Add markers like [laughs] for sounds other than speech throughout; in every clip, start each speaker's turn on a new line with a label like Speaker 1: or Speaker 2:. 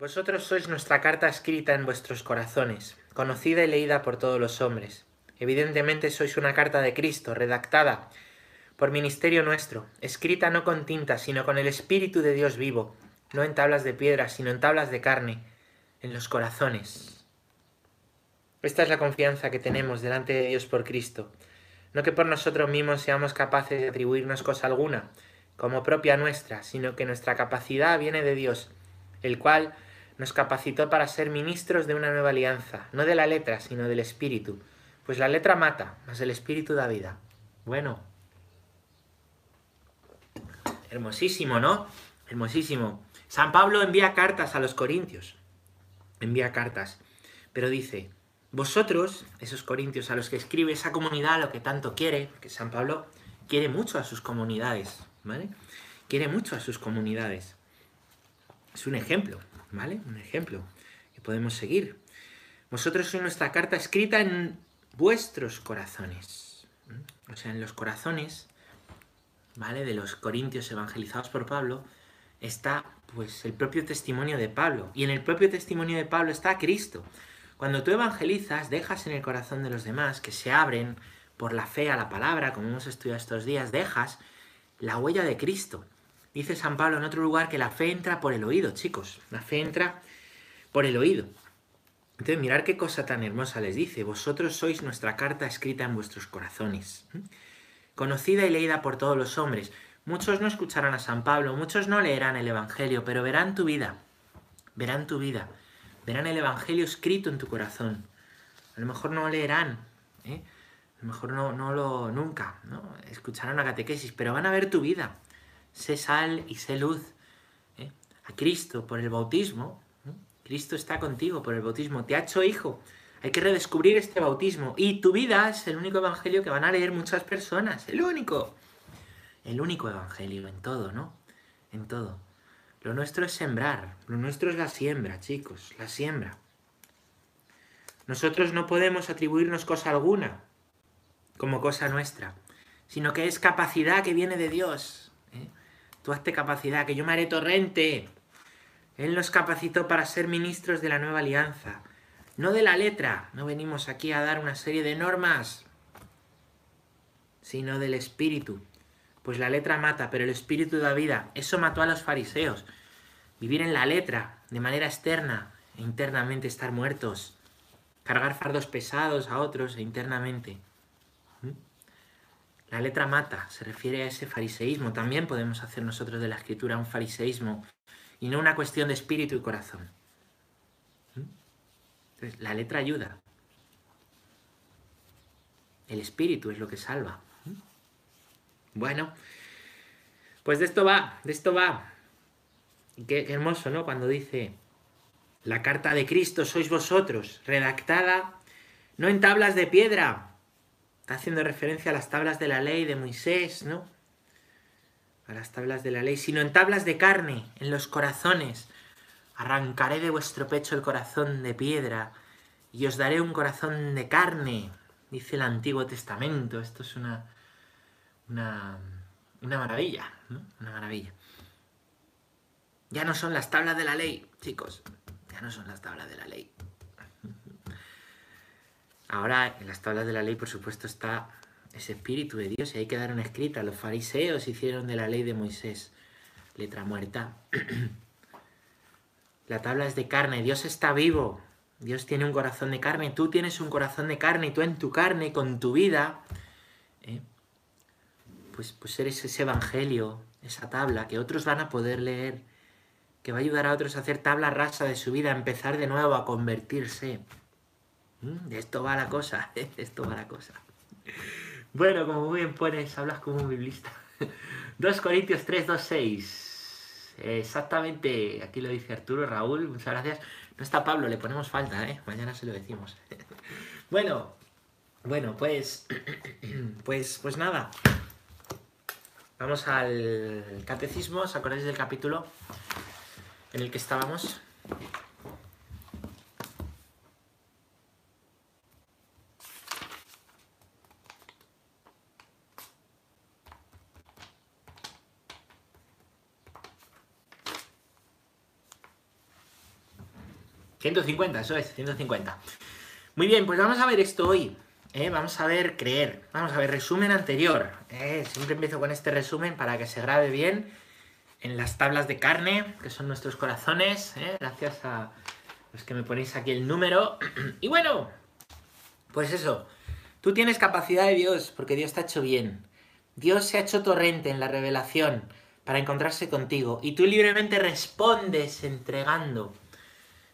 Speaker 1: Vosotros sois nuestra carta escrita en vuestros corazones, conocida y leída por todos los hombres. Evidentemente sois una carta de Cristo, redactada por ministerio nuestro, escrita no con tinta, sino con el Espíritu de Dios vivo, no en tablas de piedra, sino en tablas de carne, en los corazones. Esta es la confianza que tenemos delante de Dios por Cristo. No que por nosotros mismos seamos capaces de atribuirnos cosa alguna, como propia nuestra, sino que nuestra capacidad viene de Dios, el cual nos capacitó para ser ministros de una nueva alianza, no de la letra, sino del espíritu. Pues la letra mata, mas el espíritu da vida. Bueno. Hermosísimo, ¿no? Hermosísimo. San Pablo envía cartas a los corintios. Envía cartas. Pero dice, vosotros, esos corintios a los que escribe esa comunidad, lo que tanto quiere, que San Pablo quiere mucho a sus comunidades, ¿vale? Quiere mucho a sus comunidades. Es un ejemplo. ¿Vale? Un ejemplo que podemos seguir. Vosotros sois nuestra carta escrita en vuestros corazones. O sea, en los corazones, ¿vale? De los corintios evangelizados por Pablo, está pues el propio testimonio de Pablo. Y en el propio testimonio de Pablo está Cristo. Cuando tú evangelizas, dejas en el corazón de los demás que se abren por la fe a la palabra, como hemos estudiado estos días, dejas la huella de Cristo. Dice San Pablo en otro lugar que la fe entra por el oído, chicos. La fe entra por el oído. Entonces, mirar qué cosa tan hermosa les dice. Vosotros sois nuestra carta escrita en vuestros corazones. Conocida y leída por todos los hombres. Muchos no escucharán a San Pablo, muchos no leerán el Evangelio, pero verán tu vida. Verán tu vida. Verán el Evangelio escrito en tu corazón. A lo mejor no leerán, ¿eh? a lo mejor no, no lo nunca, ¿no? Escucharán la catequesis, pero van a ver tu vida sé sal y sé luz. ¿eh? A Cristo por el bautismo. Cristo está contigo por el bautismo. Te ha hecho hijo. Hay que redescubrir este bautismo. Y tu vida es el único evangelio que van a leer muchas personas. El único. El único evangelio en todo, ¿no? En todo. Lo nuestro es sembrar. Lo nuestro es la siembra, chicos. La siembra. Nosotros no podemos atribuirnos cosa alguna como cosa nuestra, sino que es capacidad que viene de Dios. Tú hazte capacidad, que yo me haré torrente. Él nos capacitó para ser ministros de la nueva alianza. No de la letra, no venimos aquí a dar una serie de normas, sino del espíritu. Pues la letra mata, pero el espíritu da vida. Eso mató a los fariseos. Vivir en la letra, de manera externa, e internamente estar muertos. Cargar fardos pesados a otros e internamente. La letra mata, se refiere a ese fariseísmo. También podemos hacer nosotros de la escritura un fariseísmo y no una cuestión de espíritu y corazón. ¿Mm? Entonces, la letra ayuda. El espíritu es lo que salva. ¿Mm? Bueno, pues de esto va, de esto va. Qué, qué hermoso, ¿no? Cuando dice, la carta de Cristo sois vosotros, redactada no en tablas de piedra, haciendo referencia a las tablas de la ley de Moisés, ¿no? A las tablas de la ley, sino en tablas de carne, en los corazones. Arrancaré de vuestro pecho el corazón de piedra y os daré un corazón de carne, dice el Antiguo Testamento. Esto es una, una, una maravilla, ¿no? Una maravilla. Ya no son las tablas de la ley, chicos. Ya no son las tablas de la ley. Ahora, en las tablas de la ley, por supuesto, está ese espíritu de Dios y hay que dar una escrita. Los fariseos hicieron de la ley de Moisés letra muerta. [clears throat] la tabla es de carne, Dios está vivo. Dios tiene un corazón de carne, tú tienes un corazón de carne y tú en tu carne, con tu vida, ¿eh? pues, pues eres ese evangelio, esa tabla que otros van a poder leer, que va a ayudar a otros a hacer tabla rasa de su vida, a empezar de nuevo a convertirse. Mm, de esto va la cosa, de [laughs] esto va la cosa. Bueno, como muy bien pones, hablas como un biblista. [laughs] 2 Corintios 3, 2, 6. Exactamente, aquí lo dice Arturo, Raúl, muchas gracias. No está Pablo, le ponemos falta, ¿eh? Mañana se lo decimos. [laughs] bueno, bueno, pues, [clears throat] pues, pues nada. Vamos al catecismo, ¿os acordáis del capítulo en el que estábamos? 150, eso es, 150. Muy bien, pues vamos a ver esto hoy. ¿eh? Vamos a ver creer. Vamos a ver resumen anterior. ¿eh? Siempre empiezo con este resumen para que se grabe bien en las tablas de carne, que son nuestros corazones. ¿eh? Gracias a los que me ponéis aquí el número. [clears throat] Y bueno, pues eso. Tú tienes capacidad de Dios porque Dios te ha hecho bien. Dios se ha hecho torrente en la revelación para encontrarse contigo y tú libremente respondes entregando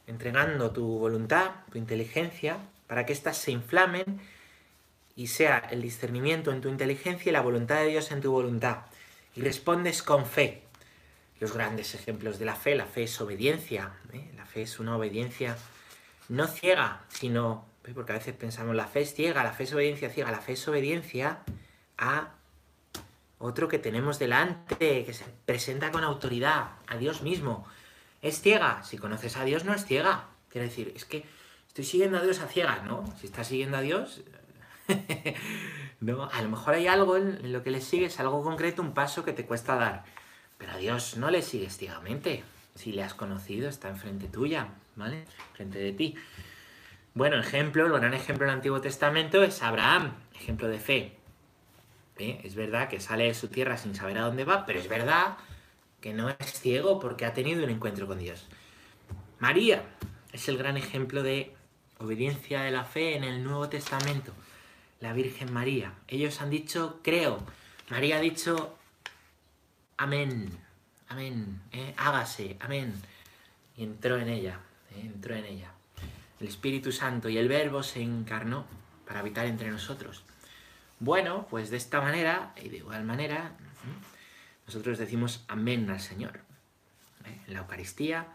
Speaker 1: entregando tu voluntad, tu inteligencia, para que éstas se inflamen y sea el discernimiento en tu inteligencia y la voluntad de Dios en tu voluntad. Y respondes con fe. Los grandes ejemplos de la fe, la fe es obediencia, ¿eh? la fe es una obediencia no ciega, sino, ¿eh? porque a veces pensamos la fe es ciega, la fe es obediencia ciega, la fe es obediencia a otro que tenemos delante, que se presenta con autoridad, a Dios mismo. ¿Es ciega? Si conoces a Dios no es ciega. Quiere decir, es que estoy siguiendo a Dios a ciegas, ¿no? Si estás siguiendo a Dios, [laughs] no, a lo mejor hay algo en lo que le sigues, algo concreto, un paso que te cuesta dar. Pero a Dios no le sigues ciegamente. Si le has conocido, está enfrente tuya, ¿vale? Frente de ti. Bueno, ejemplo, el gran ejemplo del Antiguo Testamento es Abraham, ejemplo de fe. ¿Eh? Es verdad que sale de su tierra sin saber a dónde va, pero es verdad que no es ciego porque ha tenido un encuentro con Dios. María es el gran ejemplo de obediencia de la fe en el Nuevo Testamento. La Virgen María. Ellos han dicho, creo. María ha dicho, amén, amén, ¿eh? hágase, amén. Y entró en ella, ¿eh? entró en ella. El Espíritu Santo y el Verbo se encarnó para habitar entre nosotros. Bueno, pues de esta manera y de igual manera, nosotros decimos amén al Señor. ¿eh? En la Eucaristía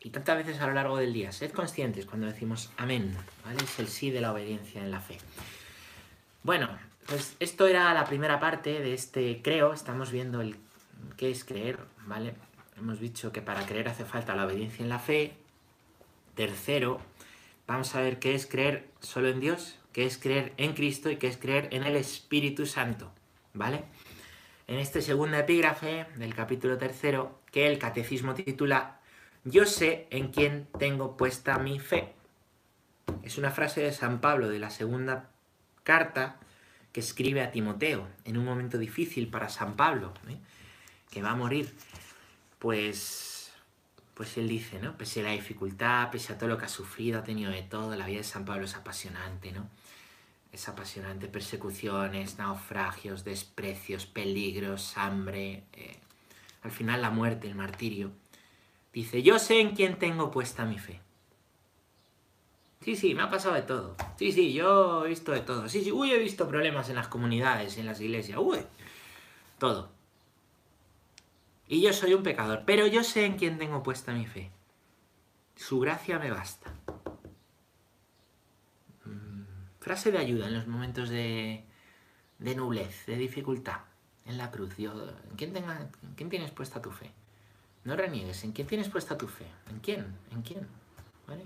Speaker 1: y tantas veces a lo largo del día. Sed conscientes cuando decimos amén. ¿vale? Es el sí de la obediencia en la fe. Bueno, pues esto era la primera parte de este creo. Estamos viendo el qué es creer, ¿vale? Hemos dicho que para creer hace falta la obediencia en la fe. Tercero, vamos a ver qué es creer solo en Dios, qué es creer en Cristo y qué es creer en el Espíritu Santo, ¿vale? En este segundo epígrafe del capítulo tercero que el catecismo titula Yo sé en quién tengo puesta mi fe. Es una frase de San Pablo de la segunda carta que escribe a Timoteo en un momento difícil para San Pablo, ¿eh? que va a morir. Pues, pues él dice, ¿no? Pese a la dificultad, pese a todo lo que ha sufrido, ha tenido de todo, la vida de San Pablo es apasionante, ¿no? Es apasionante, persecuciones, naufragios, desprecios, peligros, hambre, eh, al final la muerte, el martirio. Dice, yo sé en quién tengo puesta mi fe. Sí, sí, me ha pasado de todo. Sí, sí, yo he visto de todo. Sí, sí, uy, he visto problemas en las comunidades, en las iglesias. Uy, todo. Y yo soy un pecador, pero yo sé en quién tengo puesta mi fe. Su gracia me basta. Frase de ayuda en los momentos de, de nublez, de dificultad, en la cruz. Yo, ¿en, quién tienes puesta tu fe? No reniegues, ¿en quién tienes puesta tu fe? ¿En quién? ¿En quién? ¿Vale?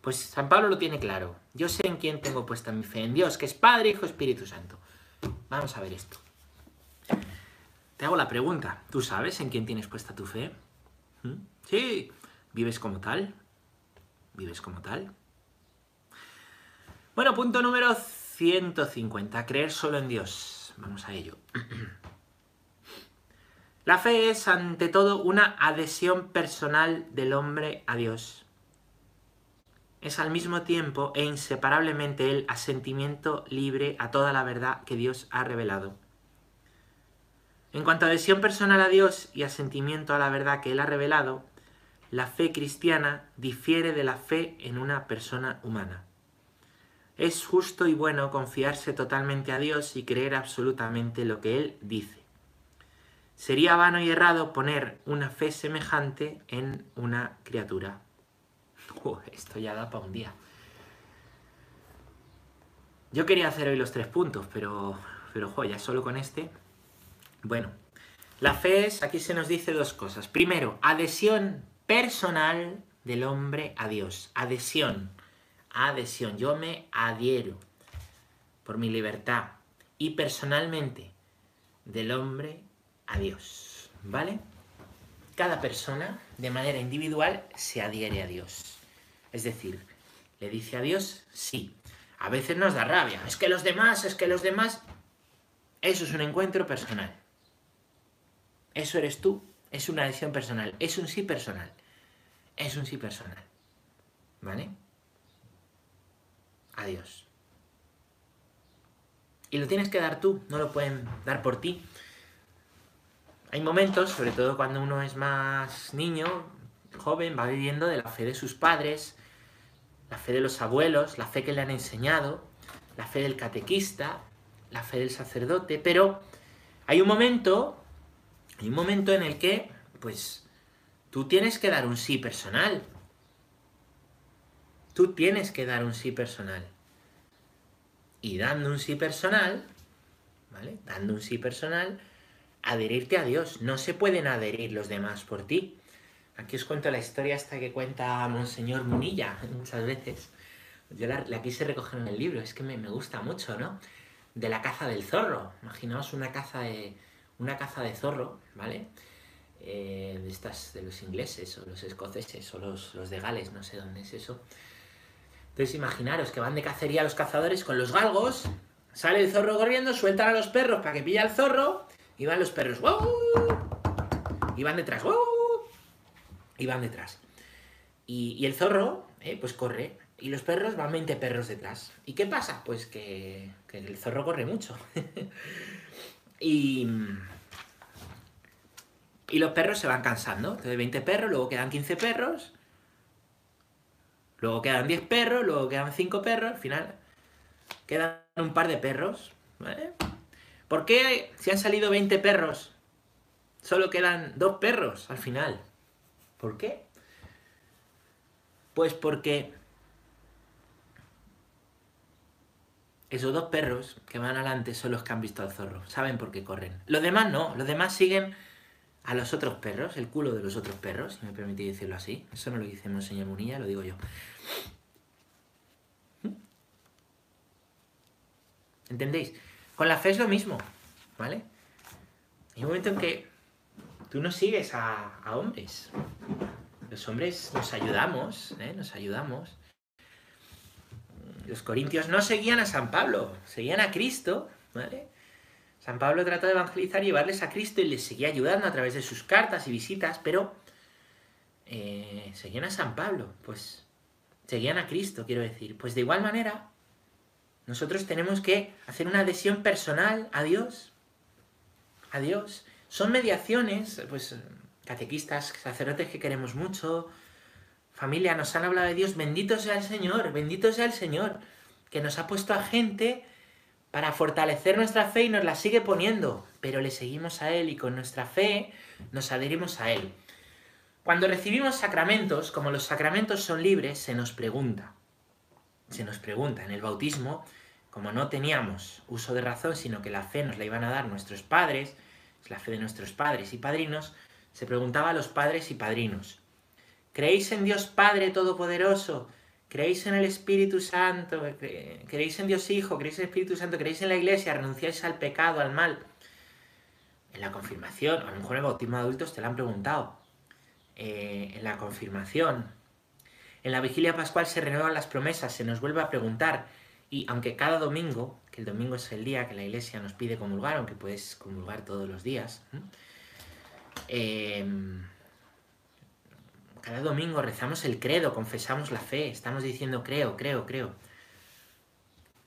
Speaker 1: Pues San Pablo lo tiene claro. Yo sé en quién tengo puesta mi fe. En Dios, que es Padre, Hijo, Espíritu Santo. Vamos a ver esto. Te hago la pregunta. ¿Tú sabes en quién tienes puesta tu fe? ¿Mm? Sí. ¿Vives como tal? ¿Vives como tal? Bueno, punto número 150. Creer solo en Dios. Vamos a ello. [clears throat] La fe es, ante todo, una adhesión personal del hombre a Dios. Es al mismo tiempo e inseparablemente el asentimiento libre a toda la verdad que Dios ha revelado. En cuanto a adhesión personal a Dios y asentimiento a la verdad que Él ha revelado, la fe cristiana difiere de la fe en una persona humana. Es justo y bueno confiarse totalmente a Dios y creer absolutamente lo que Él dice. Sería vano y errado poner una fe semejante en una criatura. [laughs] esto ya da para un día. Yo quería hacer hoy los tres puntos, pero, pero ya solo con este. Bueno, la fe es, aquí se nos dice dos cosas. Primero, adhesión personal del hombre a Dios. Adhesión adhesión, yo me adhiero por mi libertad y personalmente del hombre a Dios, ¿vale? Cada persona de manera individual se adhiere a Dios. Es decir, le dice a Dios sí. A veces nos da rabia. Es que los demás, es que los demás. Eso es un encuentro personal. Eso eres tú. Es una decisión personal. Es un sí personal. Es un sí personal. ¿Vale? Adiós. Y lo tienes que dar tú, no lo pueden dar por ti. Hay momentos, sobre todo cuando uno es más niño, joven, va viviendo de la fe de sus padres, la fe de los abuelos, la fe que le han enseñado, la fe del catequista, la fe del sacerdote, pero hay un momento, hay un momento en el que, pues, tú tienes que dar un sí personal. Tú tienes que dar un sí personal. Y dando un sí personal, ¿vale? Dando un sí personal, adherirte a Dios. No se pueden adherir los demás por ti. Aquí os cuento la historia hasta que cuenta Monseñor Munilla [laughs] muchas veces. Yo la, quise recoger en el libro, es que me, gusta mucho, ¿no? De la caza del zorro. Imaginaos una caza de, una caza de zorro, ¿vale? Eh, de estas, de los ingleses o los escoceses o los, los de Gales, no sé dónde es eso. Entonces imaginaros que van de cacería los cazadores con los galgos, sale el zorro corriendo, sueltan a los perros para que pilla el zorro, y van los perros, ¡wow! Y van detrás, ¡wow! Y van detrás. Y, el zorro, eh, pues corre, y los perros van 20 perros detrás. ¿Y qué pasa? Pues que, que el zorro corre mucho. [laughs] y, y los perros se van cansando. Entonces 20 perros, luego quedan 15 perros, luego quedan 10 perros, luego quedan 5 perros, al final quedan un par de perros. ¿Por qué si han salido 20 perros, solo quedan dos perros al final? ¿Por qué? Pues porque esos dos perros que van adelante son los que han visto al zorro. Saben por qué corren. Los demás no. Los demás siguen a los otros perros, el culo de los otros perros, si me permitís decirlo así. Eso no lo dice Monseñor Munilla, lo digo yo. ¿Mm? ¿Entendéis? Con la fe es lo mismo, ¿vale? Hay un momento en que tú no sigues a, hombres. Los hombres nos ayudamos, ¿eh? Nos ayudamos. Los corintios no seguían a San Pablo, seguían a Cristo, ¿vale? San Pablo trató de evangelizar y llevarles a Cristo y les seguía ayudando a través de sus cartas y visitas, pero eh, seguían a San Pablo, pues seguían a Cristo, quiero decir. Pues de igual manera, nosotros tenemos que hacer una adhesión personal a Dios. A Dios. Son mediaciones, pues catequistas, sacerdotes que queremos mucho, familia, nos han hablado de Dios, bendito sea el Señor, bendito sea el Señor, que nos ha puesto a gente para fortalecer nuestra fe y nos la sigue poniendo, pero le seguimos a Él y con nuestra fe nos adherimos a Él. Cuando recibimos sacramentos, como los sacramentos son libres, se nos pregunta, se nos pregunta en el bautismo, como no teníamos uso de razón, sino que la fe nos la iban a dar nuestros padres, es la fe de nuestros padres y padrinos, se preguntaba a los padres y padrinos, ¿creéis en Dios Padre Todopoderoso? ¿Creéis en el Espíritu Santo? ¿Creéis en Dios Hijo? ¿Creéis en el Espíritu Santo? ¿Creéis en la Iglesia? ¿Renunciáis al pecado, al mal? En la confirmación, a lo mejor en el bautismo de adultos te lo han preguntado. Eh, en la confirmación, en la vigilia pascual se renuevan las promesas, se nos vuelve a preguntar, y aunque cada domingo, que el domingo es el día que la iglesia nos pide comulgar, aunque puedes comulgar todos los días, em, cada domingo rezamos el credo, confesamos la fe, estamos diciendo creo, creo, creo.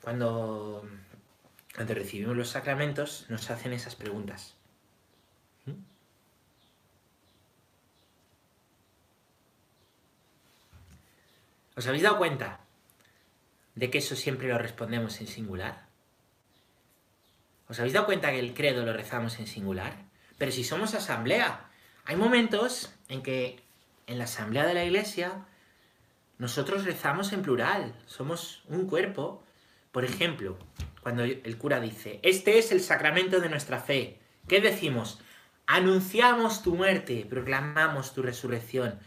Speaker 1: Cuando, cuando recibimos los sacramentos nos hacen esas preguntas. ¿Os habéis dado cuenta de que eso siempre lo respondemos en singular? ¿Os habéis dado cuenta que el credo lo rezamos en singular? Pero si somos asamblea, hay momentos en que en la asamblea de la iglesia nosotros rezamos en plural, somos un cuerpo. Por ejemplo, cuando el cura dice, este es el sacramento de nuestra fe, ¿qué decimos? Anunciamos tu muerte, proclamamos tu resurrección.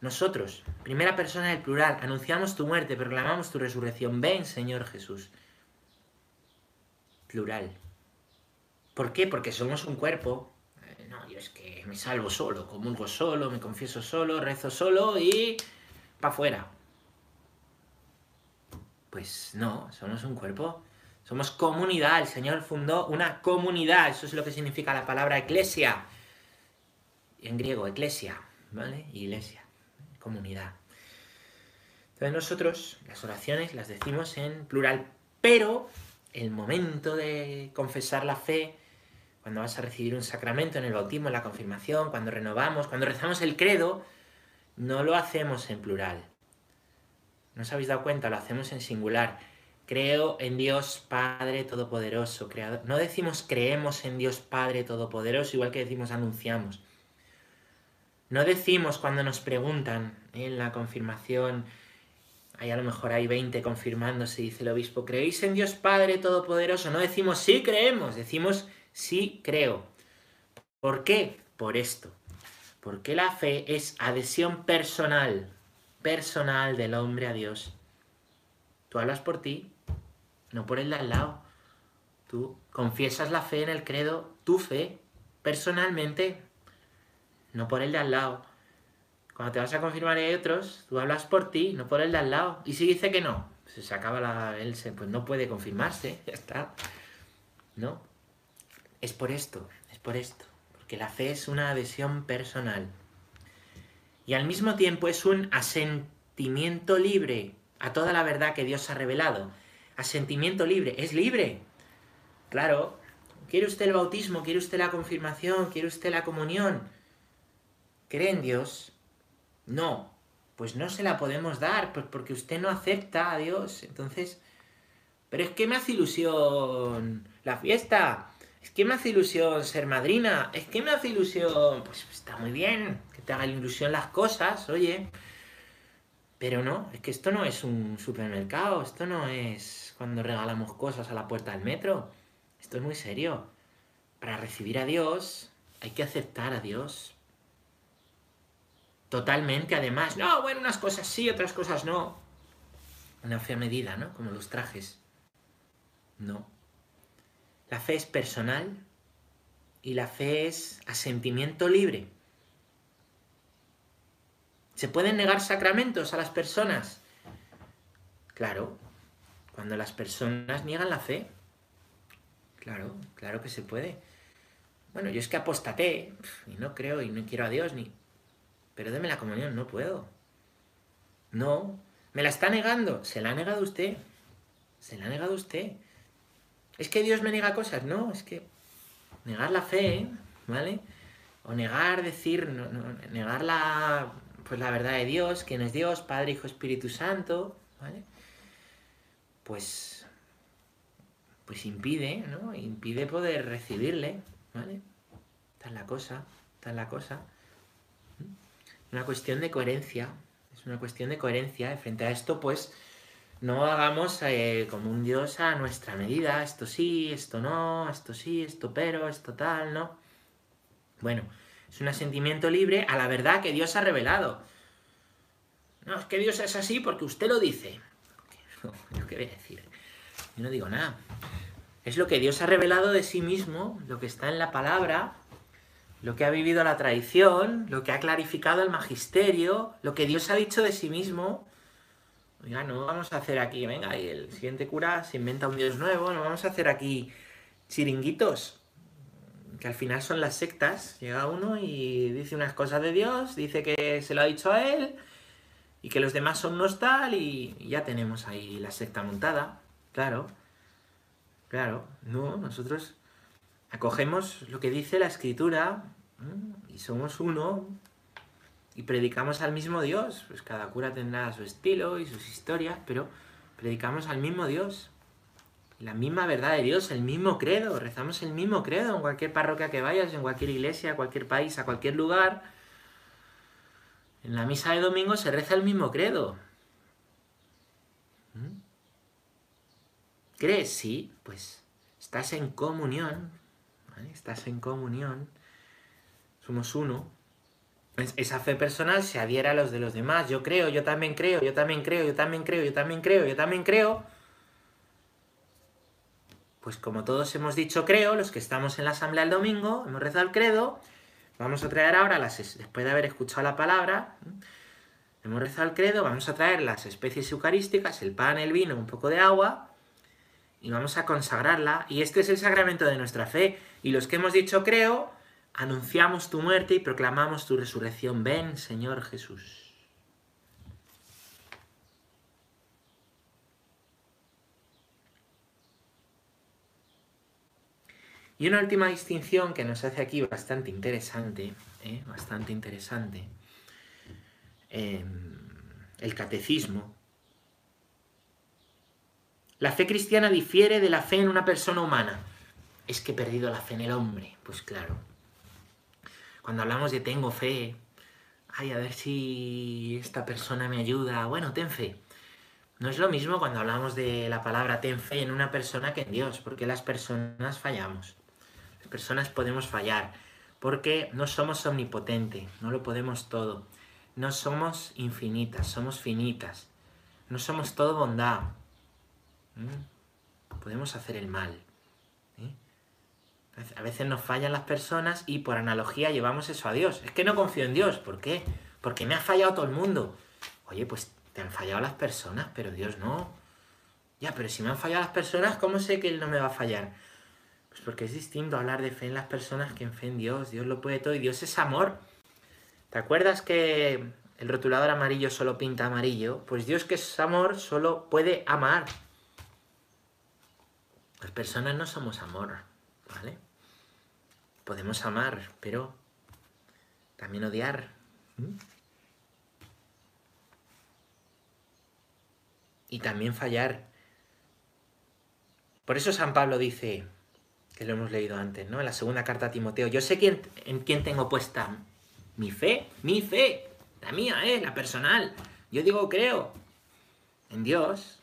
Speaker 1: Nosotros, primera persona del plural, anunciamos tu muerte, proclamamos tu resurrección. Ven, Señor Jesús. Plural. ¿Por qué? Porque somos un cuerpo. No, yo es que me salvo solo, comulgo solo, me confieso solo, rezo solo y para afuera. Pues no, somos un cuerpo. Somos comunidad. El Señor fundó una comunidad. Eso es lo que significa la palabra eclesia. En griego, eclesia, ¿vale? Iglesia, comunidad. Entonces nosotros las oraciones las decimos en plural, pero el momento de confesar la fe, cuando vas a recibir un sacramento en el bautismo, en la confirmación, cuando renovamos, cuando rezamos el credo, no lo hacemos en plural. ¿No os habéis dado cuenta? Lo hacemos en singular. Creo en Dios Padre Todopoderoso, Creador. No decimos creemos en Dios Padre Todopoderoso, igual que decimos anunciamos. No decimos cuando nos preguntan en la confirmación, Ahí a lo mejor hay 20 confirmándose, dice el obispo, ¿creéis en Dios Padre Todopoderoso? No decimos sí creemos, decimos sí creo. ¿Por qué? Por esto. Porque la fe es adhesión personal, personal del hombre a Dios. Tú hablas por ti, no por el de al lado. Tú confiesas la fe en el credo, tu fe, personalmente, no por el de al lado. Cuando te vas a confirmar hay otros, tú hablas por ti, no por el de al lado. Y si dice que no, se acaba la. Él pues no puede confirmarse, [laughs] ya está. ¿No? Es por esto, es por esto. Porque la fe es una adhesión personal. Y al mismo tiempo es un asentimiento libre a toda la verdad que Dios ha revelado. Asentimiento libre, es libre. Claro, ¿quiere usted el bautismo? ¿Quiere usted la confirmación? ¿Quiere usted la comunión? ¿Cree en Dios? No, pues no se la podemos dar, pues porque usted no acepta a Dios. Entonces, pero es que me hace ilusión la fiesta, es que me hace ilusión ser madrina, es que me hace ilusión, pues está muy bien que te hagan ilusión las cosas, oye. Pero no, es que esto no es un supermercado, esto no es cuando regalamos cosas a la puerta del metro. Esto es muy serio. Para recibir a Dios hay que aceptar a Dios. Totalmente, además. No, bueno, unas cosas sí, otras cosas no. Una fe medida, ¿no? Como los trajes. No. La fe es personal y la fe es asentimiento libre. ¿Se pueden negar sacramentos a las personas? Claro, cuando las personas niegan la fe. Claro, claro que se puede. Bueno, yo es que apostaté y no creo y no quiero a Dios ni pero deme la comunión, no puedo. No, me la está negando, se la ha negado usted, se la ha negado usted. Es que Dios me niega cosas, no, es que negar la fe, ¿vale? O negar, decir, negar la, pues la verdad de Dios, quién es Dios, Padre, Hijo, Espíritu Santo, ¿vale? Pues, pues impide, ¿no? Impide poder recibirle, ¿vale? Está en la cosa, está en la cosa una cuestión de coherencia. Es una cuestión de coherencia. frente a esto, pues, no hagamos eh, como un Dios a nuestra medida. Esto sí, esto no, esto sí, esto pero, esto tal, ¿no? Bueno, es un asentimiento libre a la verdad que Dios ha revelado. No, es que Dios es así porque usted lo dice. [laughs] ¿Yo qué voy a decir? Yo no digo nada. Es lo que Dios ha revelado de sí mismo, lo que está en la palabra, lo que ha vivido la tradición, lo que ha clarificado el magisterio, lo que Dios ha dicho de sí mismo. Oiga, no vamos a hacer aquí, venga, y el siguiente cura se inventa un Dios nuevo, no vamos a hacer aquí chiringuitos, que al final son las sectas. Llega uno y dice unas cosas de Dios, dice que se lo ha dicho a él, y que los demás son unos tal, y ya tenemos ahí la secta montada. Claro, claro, no, nosotros acogemos lo que dice la escritura y somos uno y predicamos al mismo Dios. Pues cada cura tendrá su estilo y sus historias, pero predicamos al mismo Dios. La misma verdad de Dios, el mismo credo, rezamos el mismo credo en cualquier parroquia que vayas, en cualquier iglesia, cualquier país, a cualquier lugar. En la misa de domingo se reza el mismo credo. ¿Mm? ¿Crees? Sí, pues estás en comunión Estás en comunión, somos uno. Esa fe personal se adhiera a los de los demás. Yo creo, yo también creo, yo también creo, yo también creo, yo también creo, yo también creo. Pues como todos hemos dicho creo, los que estamos en la asamblea el domingo, hemos rezado el credo, vamos a traer ahora, las, después de haber escuchado la palabra, hemos rezado el credo, vamos a traer las especies eucarísticas, el pan, el vino, un poco de agua, y vamos a consagrarla. Y este es el sacramento de nuestra fe. Y los que hemos dicho creo, anunciamos tu muerte y proclamamos tu resurrección. Ven, Señor Jesús. Y una última distinción que nos hace aquí bastante interesante, ¿eh? bastante interesante, em, el catecismo. La fe cristiana difiere de la fe en una persona humana. Es que he perdido la fe en el hombre. Pues claro. Cuando hablamos de tengo fe, ay, a ver si esta persona me ayuda. Bueno, ten fe. No es lo mismo cuando hablamos de la palabra ten fe en una persona que en Dios, porque las personas fallamos personas podemos fallar, porque no somos omnipotentes, no lo podemos todo. No somos infinitas, somos finitas. No somos todo bondad. Podemos hacer el mal. A veces nos fallan las personas y por analogía llevamos eso a Dios. Es que no confío en Dios. ¿Por qué? Porque me ha fallado todo el mundo. Oye, pues te han fallado las personas, pero Dios no. Ya, pero si me han fallado las personas, ¿cómo sé que Él no me va a fallar? Pues porque es distinto hablar de fe en las personas que en fe en Dios. Dios lo puede todo y Dios es amor. ¿Te acuerdas que el rotulador amarillo solo pinta amarillo? Pues Dios que es amor solo puede amar. Las personas no somos amor, ¿vale? Podemos amar, pero también odiar. Y también fallar. Por eso San Pablo dice, que lo hemos leído antes, ¿no? En la segunda carta a Timoteo. Yo sé quién, en quién tengo puesta mi fe, mi fe, la mía, ¿eh? La personal. Yo digo, creo en Dios.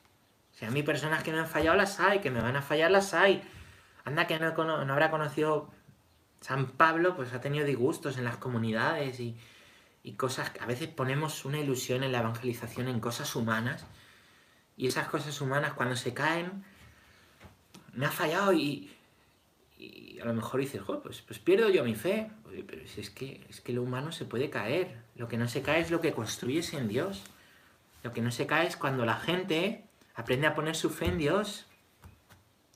Speaker 1: Si a mí personas que me han fallado las hay, que me van a fallar las hay. Anda que no, no habrá conocido San Pablo, pues ha tenido disgustos en las comunidades y, y cosas. A veces ponemos una ilusión en la evangelización en cosas humanas. Y esas cosas humanas cuando se caen, me ha fallado y, a lo mejor dices, pues, pues pierdo yo mi fe. pero si es que, es que lo humano se puede caer. Lo que no se cae es lo que construyes en Dios. Lo que no se cae es cuando la gente aprende a poner su fe en Dios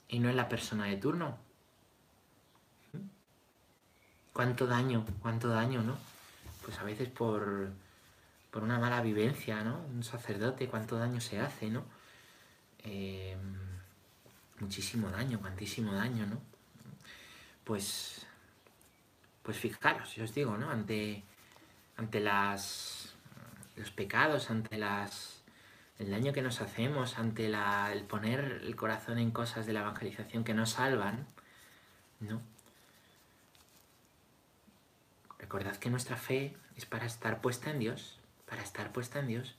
Speaker 1: y no en la persona de turno. ¿Cuánto daño? ¿Cuánto daño, no? Pues a veces por, por una mala vivencia, ¿no? Un sacerdote, cuánto daño se hace, ¿no? Eh, muchísimo daño, cuantísimo daño, ¿no? pues, pues fijaros, yo os digo, ¿no? Ante, ante las, los pecados, ante las, el daño que nos hacemos, ante la, el poner el corazón en cosas de la evangelización que nos salvan, ¿no? Recordad que nuestra fe es para estar puesta en Dios, para estar puesta en Dios.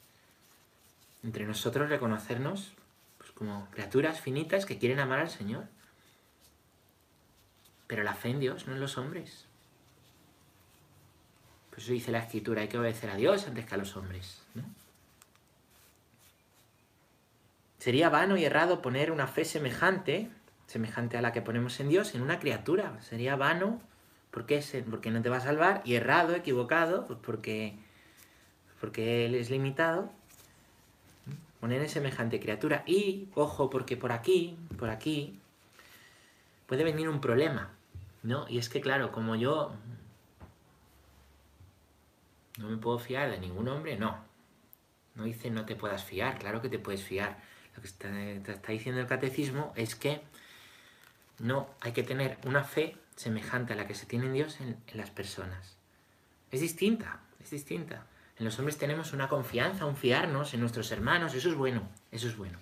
Speaker 1: Entre nosotros reconocernos pues, como criaturas finitas que quieren amar al Señor. Pero la fe en Dios, no en los hombres. Pues eso dice la escritura, hay que obedecer a Dios antes que a los hombres. Sería vano y errado poner una fe semejante, semejante a la que ponemos en Dios, en una criatura. Sería vano porque, porque no te va a salvar y errado, equivocado, pues porque, porque Él es limitado. Poner en semejante criatura. Y, ojo, porque por aquí, por aquí, puede venir un problema. ¿no? Y es que, claro, como yo no me puedo fiar de ningún hombre, no. No dice no te puedas fiar, claro que te puedes fiar. Lo que está, está diciendo el catecismo es que no hay que tener una fe semejante a la que se tiene en Dios en, las personas. Es distinta, es distinta. En los hombres tenemos una confianza, un fiarnos en nuestros hermanos, eso es bueno, eso es bueno.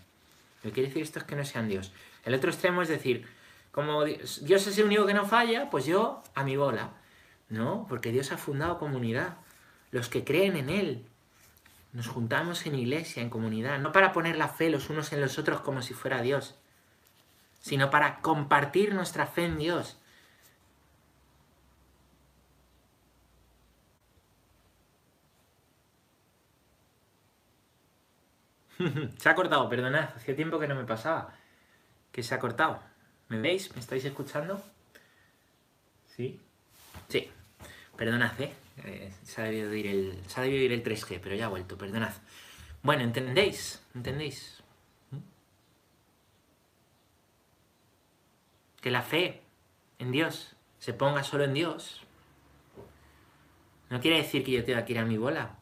Speaker 1: Lo quiere decir esto es que no sean Dios. El otro extremo es decir, como Dios es el único que no falla, pues yo a mi bola. No, porque Dios ha fundado comunidad. Los que creen en Él. Nos juntamos en iglesia, en comunidad, no para poner la fe los unos en los otros como si fuera Dios, sino para compartir nuestra fe en Dios. [laughs] se ha cortado, perdonad, hacía tiempo que no me pasaba. Que se ha cortado. ¿Me veis? ¿Me estáis escuchando? ¿Sí? Sí. Perdonad, ¿eh? Eh, se, ha debido ir el, se ha debido ir el 3G, pero ya ha vuelto, perdonad. Bueno, ¿entendéis? ¿Entendéis? ¿Mm? Que la fe en Dios se ponga solo en Dios. No quiere decir que yo tenga que ir a mi bola.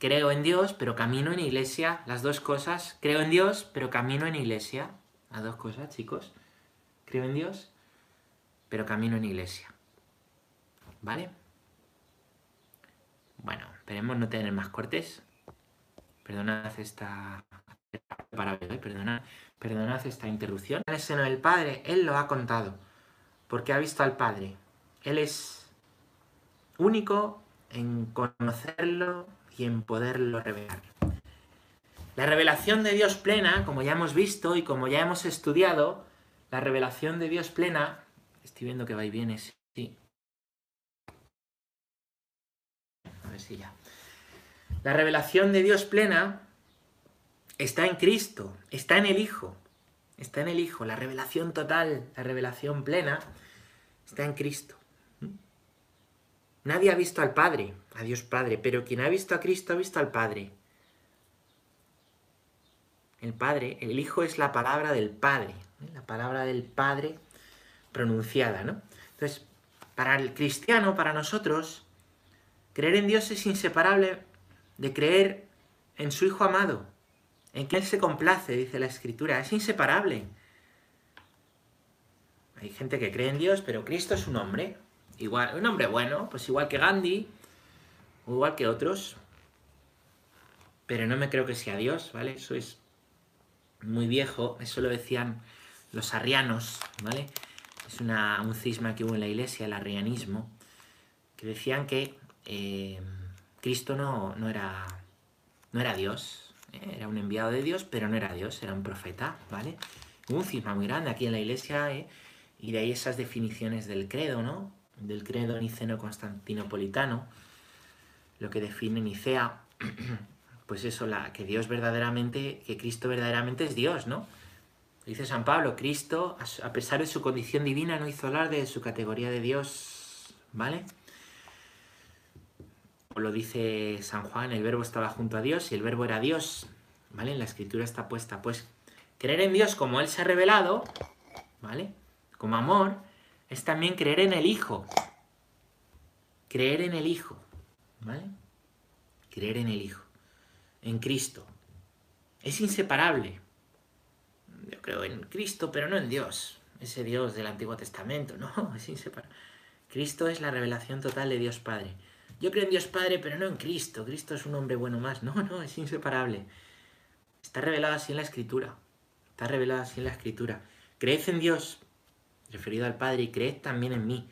Speaker 1: Creo en Dios, pero camino en iglesia. Las dos cosas. Creo en Dios, pero camino en iglesia. Las dos cosas, chicos. Creo en Dios, pero camino en iglesia. ¿Vale? Bueno, esperemos no tener más cortes. Perdonad esta... Perdonad, perdonad esta interrupción. En el seno del Padre, Él lo ha contado, porque ha visto al Padre. Él es único en conocerlo y en poderlo revelar. La revelación de Dios plena, como ya hemos visto y como ya hemos estudiado, la revelación de Dios plena, estoy viendo que va y viene, sí. A ver si ya. La revelación de Dios plena está en Cristo, está en el Hijo, está en el Hijo. La revelación total, la revelación plena, está en Cristo. Nadie ha visto al Padre, a Dios Padre, pero quien ha visto a Cristo ha visto al Padre. El Padre, el Hijo es la palabra del Padre, ¿eh? la palabra del Padre pronunciada, ¿no? Entonces, para el cristiano, para nosotros, creer en Dios es inseparable de creer en su Hijo amado, en que Él se complace, dice la Escritura, es inseparable. Hay gente que cree en Dios, pero Cristo es un hombre, igual, un hombre bueno, pues igual que Gandhi, igual que otros, pero no me creo que sea Dios, ¿vale? Eso es muy viejo, eso lo decían los arrianos, ¿vale? Es un cisma que hubo en la iglesia, el arrianismo, que decían que eh, Cristo no, no, era, no era Dios, era un enviado de Dios, pero no era Dios, era un profeta, ¿vale? Un cisma muy grande aquí en la iglesia, ¿eh? y de ahí esas definiciones del credo, ¿no? del credo niceno-constantinopolitano, lo que define Nicea, [clears throat] pues eso, la, que Dios verdaderamente, que Cristo verdaderamente es Dios, ¿no? Dice San Pablo, Cristo, a pesar de su condición divina, no hizo hablar de su categoría de Dios, ¿vale? O lo dice San Juan, el verbo estaba junto a Dios y el verbo era Dios, ¿vale? En la escritura está puesta, pues, creer en Dios como Él se ha revelado, ¿vale? Como amor, es también creer en el Hijo. Creer en el Hijo. ¿Vale? Creer en el Hijo. En Cristo. Es inseparable. Yo creo en Cristo, pero no en Dios. Ese Dios del Antiguo Testamento. No, [laughs] es inseparable. Cristo es la revelación total de Dios Padre. Yo creo en Dios Padre, pero no en Cristo. Cristo es un hombre bueno más. [laughs] No, no, es inseparable. Está revelado así en la Escritura. Está revelado así en la Escritura. Creed en Dios, referido al Padre, y creed también en mí.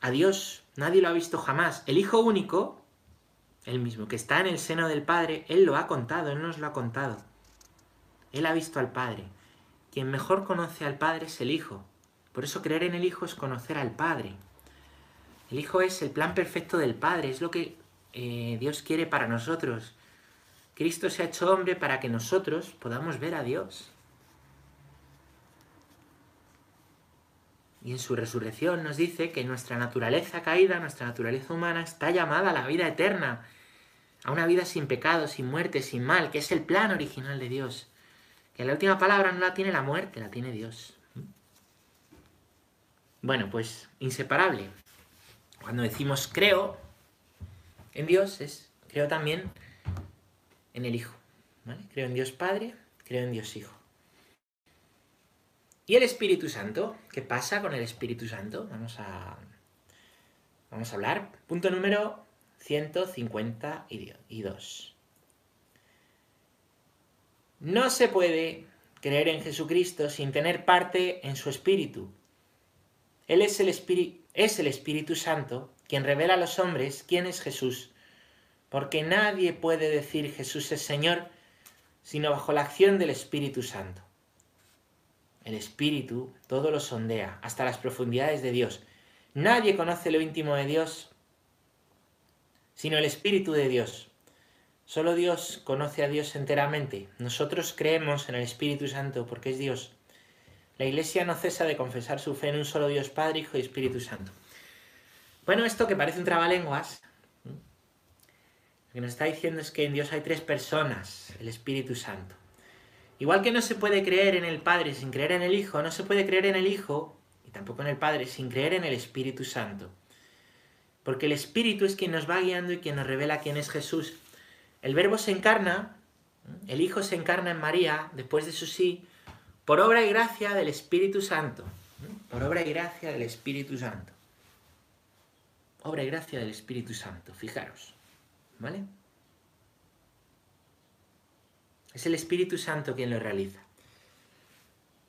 Speaker 1: A Dios nadie lo ha visto jamás. El Hijo único, el mismo, que está en el seno del Padre, Él lo ha contado, Él nos lo ha contado. Él ha visto al Padre. Quien mejor conoce al Padre es el Hijo. Por eso creer en el Hijo es conocer al Padre. El Hijo es el plan perfecto del Padre, es lo que eh, Dios quiere para nosotros. Cristo se ha hecho hombre para que nosotros podamos ver a Dios. Y en su resurrección nos dice que nuestra naturaleza caída, nuestra naturaleza humana, está llamada a la vida eterna, a una vida sin pecado, sin muerte, sin mal, que es el plan original de Dios. Que la última palabra no la tiene la muerte, la tiene Dios. Bueno, pues inseparable. Cuando decimos creo en Dios, es creo también en el Hijo. Creo en Dios Padre, creo en Dios Hijo. ¿Y el Espíritu Santo? ¿Qué pasa con el Espíritu Santo? Vamos a, vamos a hablar. Punto número 152. No se puede creer en Jesucristo sin tener parte en su Espíritu. Él es el, es el Espíritu Santo quien revela a los hombres quién es Jesús, porque nadie puede decir Jesús es Señor sino bajo la acción del Espíritu Santo. El Espíritu todo lo sondea, hasta las profundidades de Dios. Nadie conoce lo íntimo de Dios, sino el Espíritu de Dios. Solo Dios conoce a Dios enteramente. Nosotros creemos en el Espíritu Santo porque es Dios. La Iglesia no cesa de confesar su fe en un solo Dios Padre, Hijo y Espíritu Santo. Bueno, esto que parece un trabalenguas, lo que nos está diciendo es que en Dios hay tres personas, el Espíritu Santo. Igual que no se puede creer en el Padre sin creer en el Hijo, no se puede creer en el Hijo y tampoco en el Padre sin creer en el Espíritu Santo. Porque el Espíritu es quien nos va guiando y quien nos revela quién es Jesús. El Verbo se encarna, el Hijo se encarna en María, después de su sí, por obra y gracia del Espíritu Santo. Por obra y gracia del Espíritu Santo obra y gracia del Espíritu Santo, fijaros, ¿vale? Es el Espíritu Santo quien lo realiza.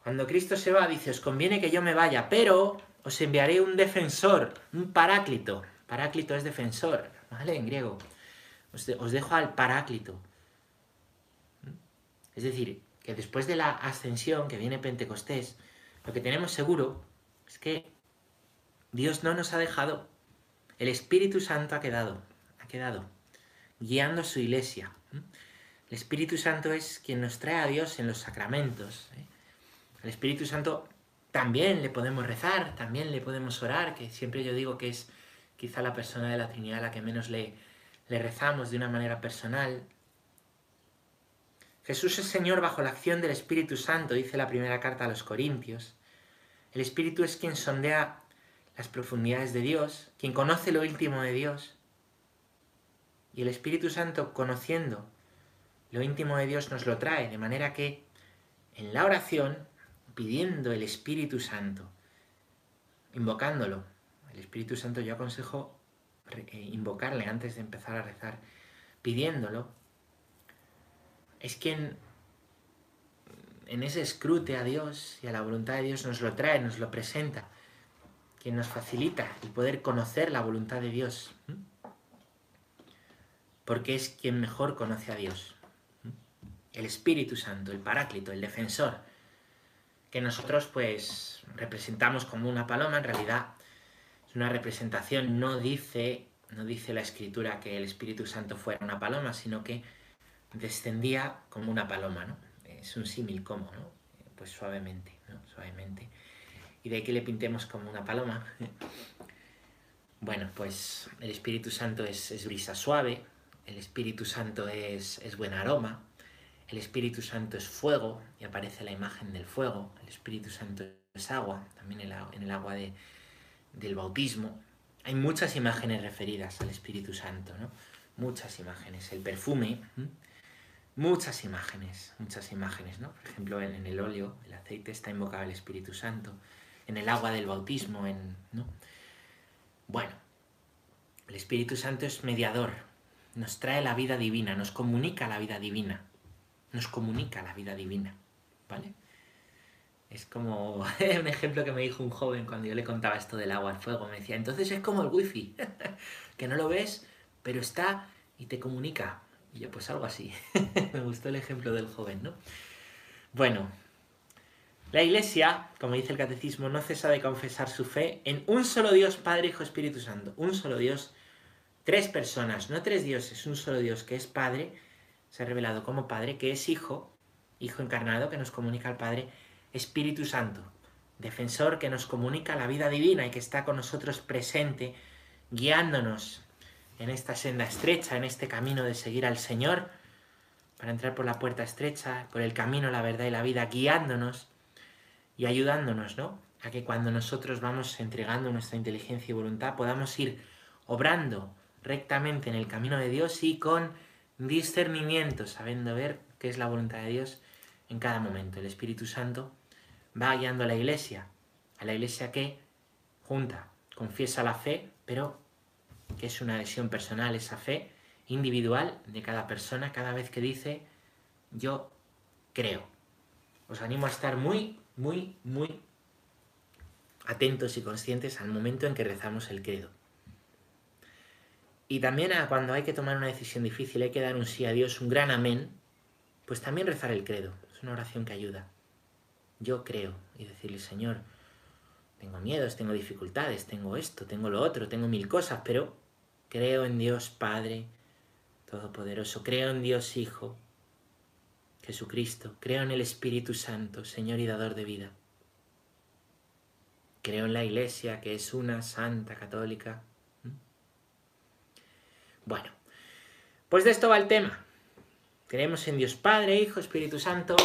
Speaker 1: Cuando Cristo se va, dice, os conviene que yo me vaya, pero os enviaré un defensor, un paráclito. Paráclito es defensor, ¿vale? En griego. Os, os dejo al paráclito. Es decir, que después de la ascensión, que viene Pentecostés, lo que tenemos seguro es que Dios no nos ha dejado el Espíritu Santo ha quedado, ha quedado, guiando su iglesia. El Espíritu Santo es quien nos trae a Dios en los sacramentos. ¿eh? El Espíritu Santo también le podemos rezar, también le podemos orar, que siempre yo digo que es quizá la persona de la Trinidad a la que menos le, le rezamos de una manera personal. Jesús es Señor bajo la acción del Espíritu Santo, dice la primera carta a los Corintios. El Espíritu es quien sondea las profundidades de Dios, quien conoce lo íntimo de Dios. Y el Espíritu Santo, conociendo lo íntimo de Dios, nos lo trae, de manera que en la oración, pidiendo el Espíritu Santo, invocándolo, el Espíritu Santo yo aconsejo eh, invocarle antes de empezar a rezar, pidiéndolo, es quien en ese escrute a Dios y a la voluntad de Dios nos lo trae, nos lo presenta quien nos facilita el poder conocer la voluntad de Dios. Porque es quien mejor conoce a Dios. El Espíritu Santo, el Paráclito, el defensor, que nosotros pues representamos como una paloma, en realidad es una representación, no dice, no dice la escritura que el Espíritu Santo fuera una paloma, sino que descendía como una paloma, ¿no? Es un símil como, ¿no? Pues suavemente, ¿no? Suavemente y de ahí que le pintemos como una paloma. [laughs] Bueno, pues el Espíritu Santo es, brisa suave, el Espíritu Santo es, buen aroma, el Espíritu Santo es fuego y aparece la imagen del fuego, el Espíritu Santo es agua, también en el, agua del bautismo. Hay muchas imágenes referidas al Espíritu Santo, ¿no? Muchas imágenes. El perfume, muchas imágenes, muchas imágenes, ¿no? Por ejemplo, en, el óleo, el aceite está invocado el Espíritu Santo en el agua del bautismo, ¿no? Bueno, el Espíritu Santo es mediador, nos trae la vida divina, nos comunica la vida divina, nos comunica la vida divina, ¿vale? Es como [laughs] un ejemplo que me dijo un joven cuando yo le contaba esto del agua al fuego. Me decía, entonces es como el wifi, [laughs] que no lo ves, pero está y te comunica. Y yo, pues algo así. [laughs] me gustó el ejemplo del joven, ¿no? Bueno, la Iglesia, como dice el Catecismo, no cesa de confesar su fe en un solo Dios, Padre, Hijo, Espíritu Santo. Un solo Dios, tres personas, no tres dioses, un solo Dios que es Padre, se ha revelado como Padre, que es Hijo, Hijo encarnado, que nos comunica al Padre, Espíritu Santo, defensor que nos comunica la vida divina y que está con nosotros presente, guiándonos en esta senda estrecha, en este camino de seguir al Señor, para entrar por la puerta estrecha, por el camino, la verdad y la vida, guiándonos y ayudándonos, ¿no? A que cuando nosotros vamos entregando nuestra inteligencia y voluntad podamos ir obrando rectamente en el camino de Dios y con discernimiento, sabiendo ver qué es la voluntad de Dios en cada momento. El Espíritu Santo va guiando a la iglesia, a la iglesia que junta, confiesa la fe, pero que es una adhesión personal, esa fe individual de cada persona cada vez que dice yo creo. Os animo a estar muy muy, muy atentos y conscientes al momento en que rezamos el credo. Y también a cuando hay que tomar una decisión difícil, hay que dar un sí a Dios, un gran amén, pues también rezar el credo. Es una oración que ayuda. Yo creo y decirle, Señor, tengo miedos, tengo dificultades, tengo esto, tengo lo otro, tengo mil cosas, pero creo en Dios Padre Todopoderoso, creo en Dios Hijo, Jesucristo, creo en el Espíritu Santo, Señor y dador de vida. Creo en la Iglesia, que es una santa católica, Bueno, pues de esto va el tema. Creemos en Dios Padre, Hijo, Espíritu Santo.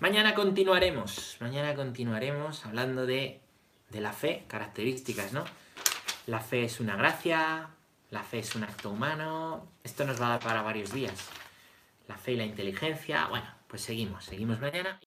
Speaker 1: Mañana continuaremos, mañana continuaremos hablando de, de la fe, características, ¿no? La fe es una gracia, la fe es un acto humano. Esto nos va a dar para varios días. La fe y la inteligencia. Bueno, pues seguimos, seguimos mañana.